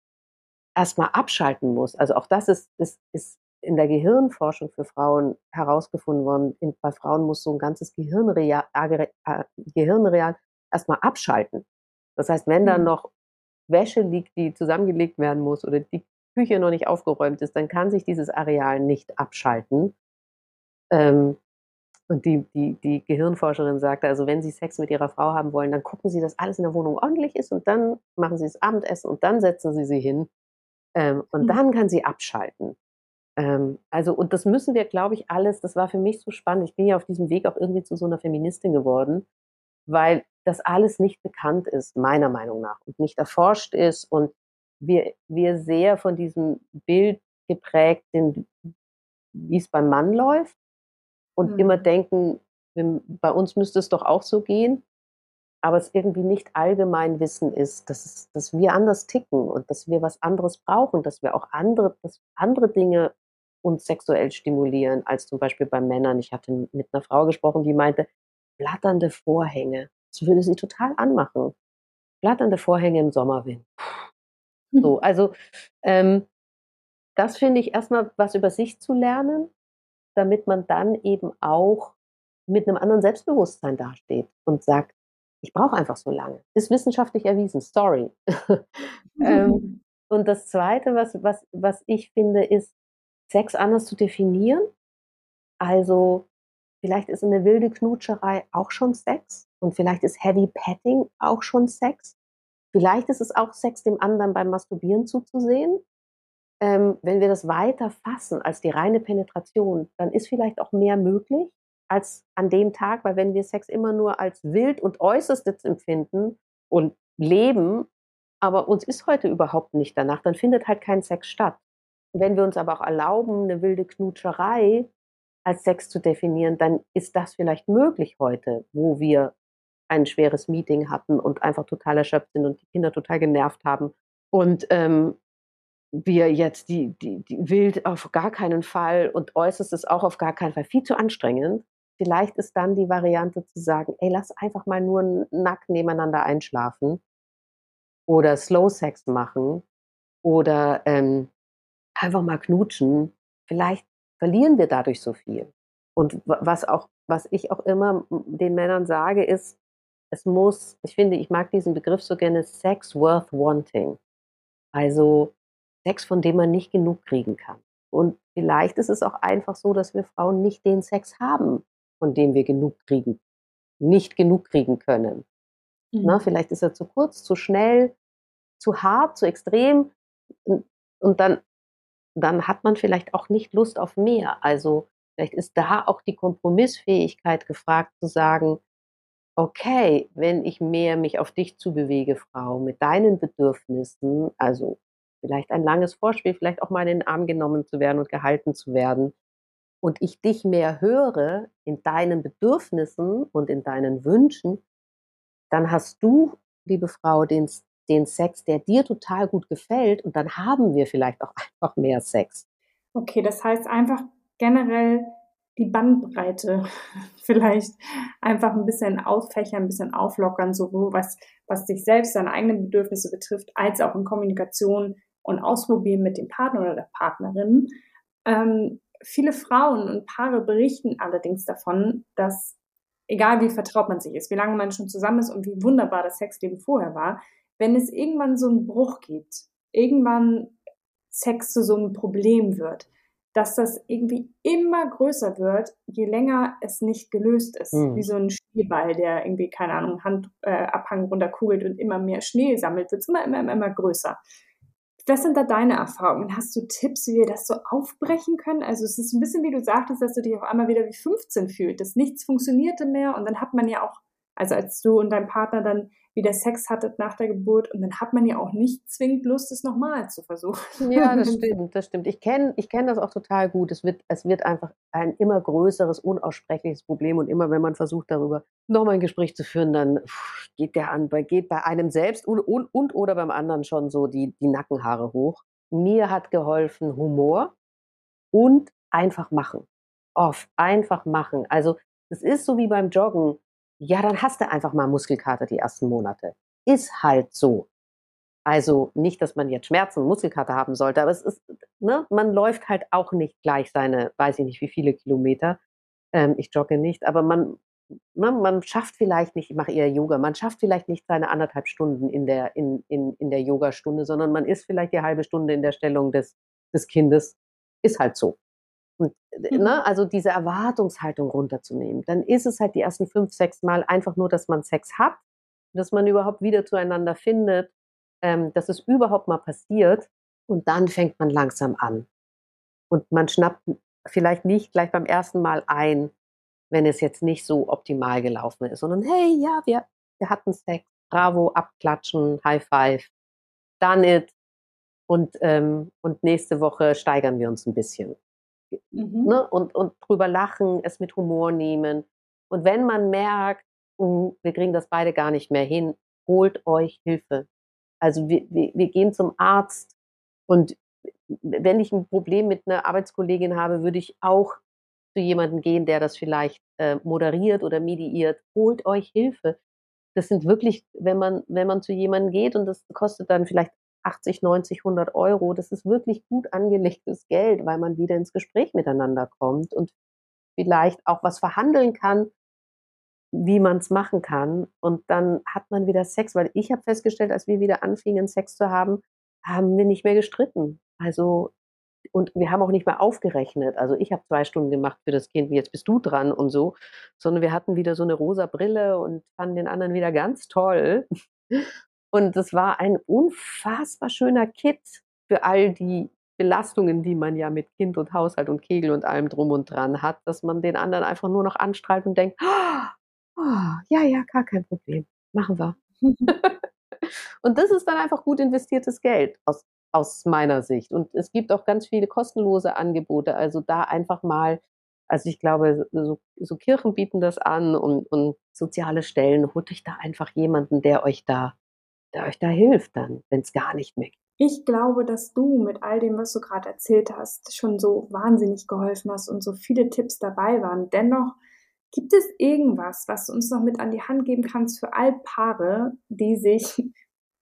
Speaker 2: erstmal abschalten muss. Also auch das ist, ist, ist in der Gehirnforschung für Frauen herausgefunden worden. In, bei Frauen muss so ein ganzes Gehirnreal, äh, Gehirnreal erstmal abschalten. Das heißt, wenn dann mhm. noch Wäsche liegt, die zusammengelegt werden muss oder die Küche noch nicht aufgeräumt ist, dann kann sich dieses Areal nicht abschalten. Ähm, und die, die, die Gehirnforscherin sagte, also wenn Sie Sex mit Ihrer Frau haben wollen, dann gucken Sie, dass alles in der Wohnung ordentlich ist und dann machen Sie das Abendessen und dann setzen Sie sie hin ähm, und mhm. dann kann sie abschalten. Ähm, also, und das müssen wir, glaube ich, alles, das war für mich so spannend. Ich bin ja auf diesem Weg auch irgendwie zu so einer Feministin geworden, weil das alles nicht bekannt ist, meiner Meinung nach, und nicht erforscht ist und wir, wir sehr von diesem Bild geprägt sind, wie es beim Mann läuft und mhm. immer denken, bei uns müsste es doch auch so gehen, aber es irgendwie nicht allgemein Wissen ist, dass, es, dass wir anders ticken und dass wir was anderes brauchen, dass wir auch andere, dass andere Dinge uns sexuell stimulieren als zum Beispiel bei Männern. Ich hatte mit einer Frau gesprochen, die meinte, flatternde Vorhänge. Das würde sie total anmachen. Flatternde Vorhänge im Sommerwind. So, also ähm, das finde ich erstmal was über sich zu lernen, damit man dann eben auch mit einem anderen Selbstbewusstsein dasteht und sagt, ich brauche einfach so lange. Ist wissenschaftlich erwiesen, sorry. ähm, und das Zweite, was, was, was ich finde, ist, Sex anders zu definieren. Also vielleicht ist eine wilde Knutscherei auch schon Sex und vielleicht ist Heavy Petting auch schon Sex. Vielleicht ist es auch Sex, dem anderen beim Masturbieren zuzusehen. Ähm, wenn wir das weiter fassen als die reine Penetration, dann ist vielleicht auch mehr möglich als an dem Tag, weil wenn wir Sex immer nur als wild und äußerstes empfinden und leben, aber uns ist heute überhaupt nicht danach, dann findet halt kein Sex statt. Wenn wir uns aber auch erlauben, eine wilde Knutscherei als Sex zu definieren, dann ist das vielleicht möglich heute, wo wir ein schweres Meeting hatten und einfach total erschöpft sind und die Kinder total genervt haben. Und ähm, wir jetzt die, die, die wild auf gar keinen Fall und äußerstes auch auf gar keinen Fall viel zu anstrengend. Vielleicht ist dann die Variante zu sagen, ey, lass einfach mal nur nackt nebeneinander einschlafen oder Slow Sex machen oder ähm, einfach mal knutschen. Vielleicht verlieren wir dadurch so viel. Und was auch, was ich auch immer den Männern sage, ist, es muss, ich finde, ich mag diesen Begriff so gerne, Sex worth wanting. Also Sex, von dem man nicht genug kriegen kann. Und vielleicht ist es auch einfach so, dass wir Frauen nicht den Sex haben, von dem wir genug kriegen, nicht genug kriegen können. Mhm. Na, vielleicht ist er zu kurz, zu schnell, zu hart, zu extrem. Und, und dann, dann hat man vielleicht auch nicht Lust auf mehr. Also vielleicht ist da auch die Kompromissfähigkeit gefragt zu sagen, okay, wenn ich mehr mich auf dich zubewege, Frau, mit deinen Bedürfnissen, also vielleicht ein langes Vorspiel, vielleicht auch mal in den Arm genommen zu werden und gehalten zu werden, und ich dich mehr höre in deinen Bedürfnissen und in deinen Wünschen, dann hast du, liebe Frau, den, den Sex, der dir total gut gefällt und dann haben wir vielleicht auch einfach mehr Sex.
Speaker 3: Okay, das heißt einfach generell die Bandbreite vielleicht einfach ein bisschen ausfächern, ein bisschen auflockern, sowohl was, was sich selbst, seine eigenen Bedürfnisse betrifft, als auch in Kommunikation und Ausprobieren mit dem Partner oder der Partnerin. Ähm, viele Frauen und Paare berichten allerdings davon, dass egal wie vertraut man sich ist, wie lange man schon zusammen ist und wie wunderbar das Sexleben vorher war, wenn es irgendwann so einen Bruch gibt, irgendwann Sex zu so einem Problem wird, dass das irgendwie immer größer wird, je länger es nicht gelöst ist. Mhm. Wie so ein Schneeball, der irgendwie, keine Ahnung, Handabhang äh, runterkugelt und immer mehr Schnee sammelt, wird es immer, immer, immer, immer größer. Was sind da deine Erfahrungen? Hast du Tipps, wie wir das so aufbrechen können? Also es ist ein bisschen wie du sagtest, dass du dich auf einmal wieder wie 15 fühlst, dass nichts funktionierte mehr und dann hat man ja auch, also als du und dein Partner dann wieder Sex hattet nach der Geburt und dann hat man ja auch nicht zwingend Lust, es nochmal zu versuchen.
Speaker 2: Ja, das stimmt, das stimmt. Ich kenne ich kenn das auch total gut. Es wird, es wird einfach ein immer größeres, unaussprechliches Problem und immer wenn man versucht, darüber nochmal ein Gespräch zu führen, dann geht der an, geht bei einem selbst und, und, und oder beim anderen schon so die, die Nackenhaare hoch. Mir hat geholfen Humor und einfach machen. Oft, einfach machen. Also, es ist so wie beim Joggen ja, dann hast du einfach mal Muskelkater die ersten Monate. Ist halt so. Also nicht, dass man jetzt Schmerzen und Muskelkater haben sollte, aber es ist, ne, man läuft halt auch nicht gleich seine, weiß ich nicht, wie viele Kilometer. Ähm, ich jogge nicht, aber man, ne, man schafft vielleicht nicht, ich mache eher Yoga, man schafft vielleicht nicht seine anderthalb Stunden in der, in, in, in der Yogastunde, sondern man ist vielleicht die halbe Stunde in der Stellung des, des Kindes. Ist halt so. Und, äh, mhm. ne, also diese Erwartungshaltung runterzunehmen, dann ist es halt die ersten fünf, sechs Mal einfach nur, dass man Sex hat, dass man überhaupt wieder zueinander findet, ähm, dass es überhaupt mal passiert und dann fängt man langsam an. Und man schnappt vielleicht nicht gleich beim ersten Mal ein, wenn es jetzt nicht so optimal gelaufen ist, sondern hey, ja, wir, wir hatten Sex, bravo, abklatschen, High Five, done it. Und, ähm, und nächste Woche steigern wir uns ein bisschen mhm. ne? und, und drüber lachen, es mit Humor nehmen. Und wenn man merkt, uh, wir kriegen das beide gar nicht mehr hin, holt euch Hilfe. Also wir, wir, wir gehen zum Arzt und wenn ich ein Problem mit einer Arbeitskollegin habe, würde ich auch zu jemandem gehen, der das vielleicht äh, moderiert oder mediiert. Holt euch Hilfe. Das sind wirklich, wenn man, wenn man zu jemandem geht und das kostet dann vielleicht 80, 90, 100 Euro. Das ist wirklich gut angelegtes Geld, weil man wieder ins Gespräch miteinander kommt und vielleicht auch was verhandeln kann, wie man es machen kann. Und dann hat man wieder Sex, weil ich habe festgestellt, als wir wieder anfingen, Sex zu haben, haben wir nicht mehr gestritten. Also und wir haben auch nicht mehr aufgerechnet. Also ich habe zwei Stunden gemacht für das Kind, jetzt bist du dran und so, sondern wir hatten wieder so eine rosa Brille und fanden den anderen wieder ganz toll. Und das war ein unfassbar schöner Kit für all die Belastungen, die man ja mit Kind und Haushalt und Kegel und allem drum und dran hat, dass man den anderen einfach nur noch anstrahlt und denkt, oh, ja, ja, gar kein Problem, machen wir. und das ist dann einfach gut investiertes Geld aus, aus meiner Sicht. Und es gibt auch ganz viele kostenlose Angebote. Also da einfach mal, also ich glaube, so, so Kirchen bieten das an und, und soziale Stellen, holt euch da einfach jemanden, der euch da, der euch da hilft dann, wenn es gar nicht mehr geht.
Speaker 3: Ich glaube, dass du mit all dem, was du gerade erzählt hast, schon so wahnsinnig geholfen hast und so viele Tipps dabei waren. Dennoch gibt es irgendwas, was du uns noch mit an die Hand geben kannst für all Paare, die sich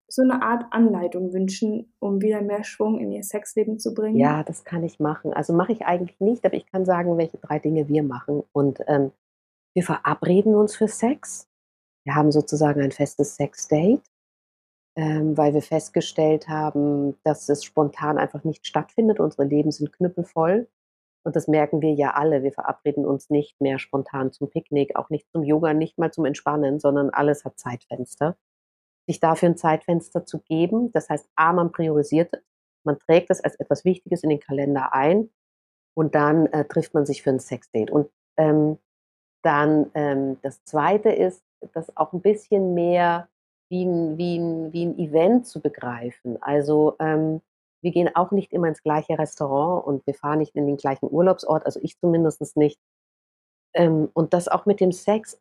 Speaker 3: so eine Art Anleitung wünschen, um wieder mehr Schwung in ihr Sexleben zu bringen?
Speaker 2: Ja, das kann ich machen. Also mache ich eigentlich nicht, aber ich kann sagen, welche drei Dinge wir machen. Und ähm, wir verabreden uns für Sex. Wir haben sozusagen ein festes Sex-Date ähm, weil wir festgestellt haben, dass es spontan einfach nicht stattfindet. Unsere Leben sind knüppelvoll. Und das merken wir ja alle. Wir verabreden uns nicht mehr spontan zum Picknick, auch nicht zum Yoga, nicht mal zum Entspannen, sondern alles hat Zeitfenster. Sich dafür ein Zeitfenster zu geben, das heißt, A, man priorisiert es, man trägt es als etwas Wichtiges in den Kalender ein und dann äh, trifft man sich für ein Sexdate. Und ähm, dann ähm, das Zweite ist, dass auch ein bisschen mehr wie ein, wie ein, wie ein Event zu begreifen. Also ähm, wir gehen auch nicht immer ins gleiche Restaurant und wir fahren nicht in den gleichen Urlaubsort, also ich zumindest nicht. Ähm, und das auch mit dem Sex.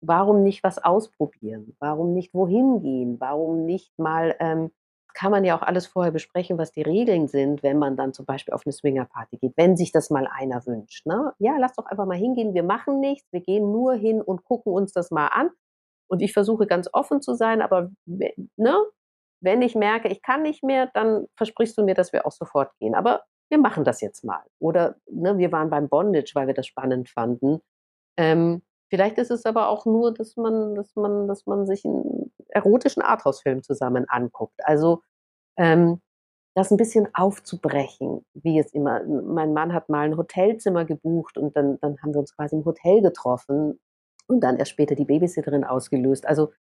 Speaker 2: Warum nicht was ausprobieren? Warum nicht wohin gehen? Warum nicht mal, ähm, kann man ja auch alles vorher besprechen, was die Regeln sind, wenn man dann zum Beispiel auf eine Swingerparty geht, wenn sich das mal einer wünscht. Ne? Ja, lass doch einfach mal hingehen. Wir machen nichts, wir gehen nur hin und gucken uns das mal an und ich versuche ganz offen zu sein, aber ne, wenn ich merke, ich kann nicht mehr, dann versprichst du mir, dass wir auch sofort gehen. Aber wir machen das jetzt mal. Oder ne, wir waren beim Bondage, weil wir das spannend fanden. Ähm, vielleicht ist es aber auch nur, dass man, dass man, dass man sich einen erotischen Arthouse-Film zusammen anguckt. Also ähm, das ein bisschen aufzubrechen, wie es immer. Mein Mann hat mal ein Hotelzimmer gebucht und dann, dann haben wir uns quasi im Hotel getroffen und dann erst später die Babysitterin ausgelöst. Also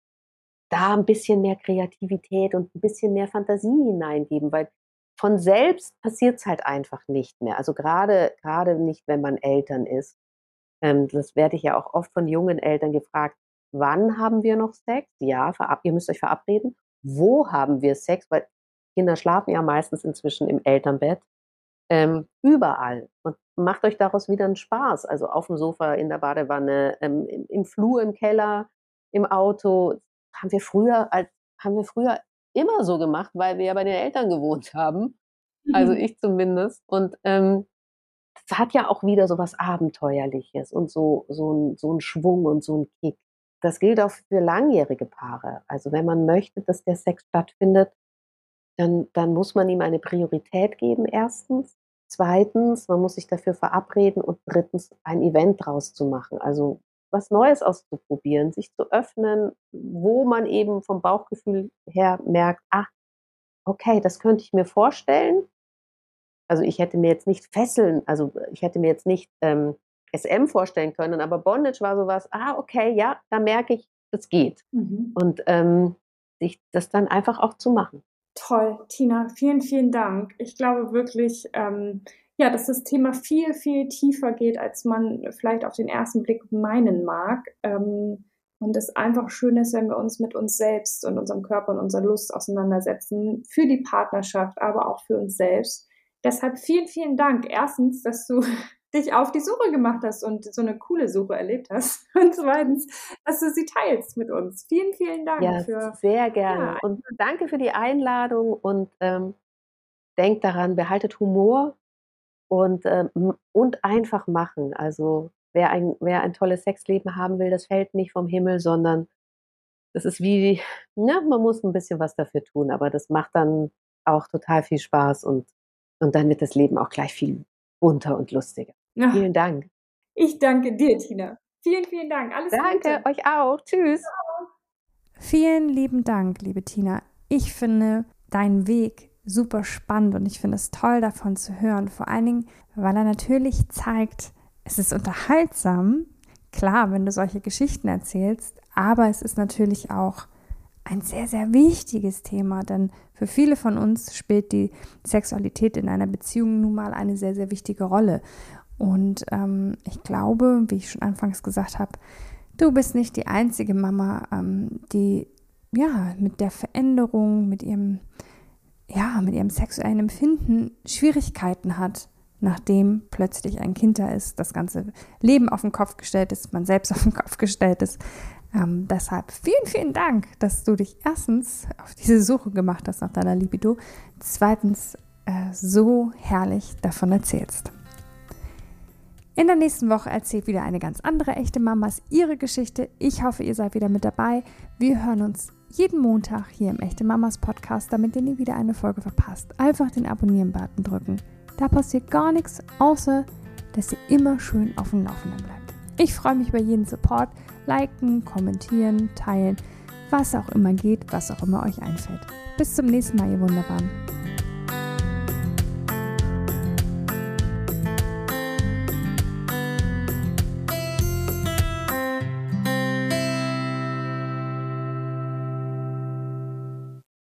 Speaker 2: da ein bisschen mehr Kreativität und ein bisschen mehr Fantasie hineingeben, weil von selbst passiert es halt einfach nicht mehr. Also gerade gerade nicht, wenn man Eltern ist. Ähm, das werde ich ja auch oft von jungen Eltern gefragt. Wann haben wir noch Sex? Ja, ihr müsst euch verabreden. Wo haben wir Sex? Weil Kinder schlafen ja meistens inzwischen im Elternbett. Ähm, überall. Und macht euch daraus wieder einen Spaß. Also auf dem Sofa, in der Badewanne, ähm, im, im, Flur, im Keller, im Auto. Haben wir früher, als, haben wir früher immer so gemacht, weil wir ja bei den Eltern gewohnt haben. Also ich zumindest. Und ähm, das hat ja auch wieder so was Abenteuerliches und so, so, ein, so ein Schwung und so ein Kick. Das gilt auch für langjährige Paare. Also wenn man möchte, dass der Sex stattfindet, dann, dann muss man ihm eine Priorität geben, erstens. Zweitens, man muss sich dafür verabreden und drittens ein Event draus zu machen. Also was Neues auszuprobieren, sich zu öffnen, wo man eben vom Bauchgefühl her merkt, ach, okay, das könnte ich mir vorstellen. Also ich hätte mir jetzt nicht Fesseln, also ich hätte mir jetzt nicht ähm, SM vorstellen können, aber Bondage war sowas, ah, okay, ja, da merke ich, es geht. Mhm. Und ähm, sich das dann einfach auch zu machen.
Speaker 3: Toll, Tina, vielen, vielen Dank. Ich glaube wirklich, ähm, ja, dass das Thema viel, viel tiefer geht, als man vielleicht auf den ersten Blick meinen mag. Ähm, und es einfach schön ist, wenn wir uns mit uns selbst und unserem Körper und unserer Lust auseinandersetzen, für die Partnerschaft, aber auch für uns selbst. Deshalb vielen, vielen Dank. Erstens, dass du dich auf die Suche gemacht hast und so eine coole Suche erlebt hast. Und zweitens, dass du sie teilst mit uns. Vielen, vielen Dank.
Speaker 2: Ja, für, sehr gerne. Ja, und danke für die Einladung und ähm, denkt daran, behaltet Humor und, ähm, und einfach machen. Also wer ein, wer ein tolles Sexleben haben will, das fällt nicht vom Himmel, sondern das ist wie, ja, man muss ein bisschen was dafür tun, aber das macht dann auch total viel Spaß und, und dann wird das Leben auch gleich viel bunter und lustiger. Ja. Vielen Dank.
Speaker 3: Ich danke dir, Tina. Vielen, vielen Dank.
Speaker 2: Alles Danke, Gute. euch auch. Tschüss.
Speaker 3: Vielen lieben Dank, liebe Tina. Ich finde deinen Weg super spannend und ich finde es toll davon zu hören. Vor allen Dingen, weil er natürlich zeigt, es ist unterhaltsam, klar, wenn du solche Geschichten erzählst, aber es ist natürlich auch ein sehr, sehr wichtiges Thema, denn für viele von uns spielt die Sexualität in einer Beziehung nun mal eine sehr, sehr wichtige Rolle. Und ähm, ich glaube, wie ich schon anfangs gesagt habe, du bist nicht die einzige Mama, ähm, die ja mit der Veränderung, mit ihrem ja, mit ihrem sexuellen Empfinden Schwierigkeiten hat, nachdem plötzlich ein Kind da ist, das ganze Leben auf den Kopf gestellt ist, man selbst auf den Kopf gestellt ist. Ähm, deshalb vielen, vielen Dank, dass du dich erstens auf diese Suche gemacht hast nach deiner Libido, zweitens äh, so herrlich davon erzählst. In der nächsten Woche erzählt wieder eine ganz andere echte Mamas ihre Geschichte. Ich hoffe, ihr seid wieder mit dabei. Wir hören uns jeden Montag hier im Echte Mamas Podcast, damit ihr nie wieder eine Folge verpasst. Einfach den Abonnieren-Button drücken. Da passiert gar nichts, außer dass ihr immer schön auf dem Laufenden bleibt. Ich freue mich über jeden Support. Liken, kommentieren, teilen, was auch immer geht, was auch immer euch einfällt. Bis zum nächsten Mal, ihr Wunderbaren.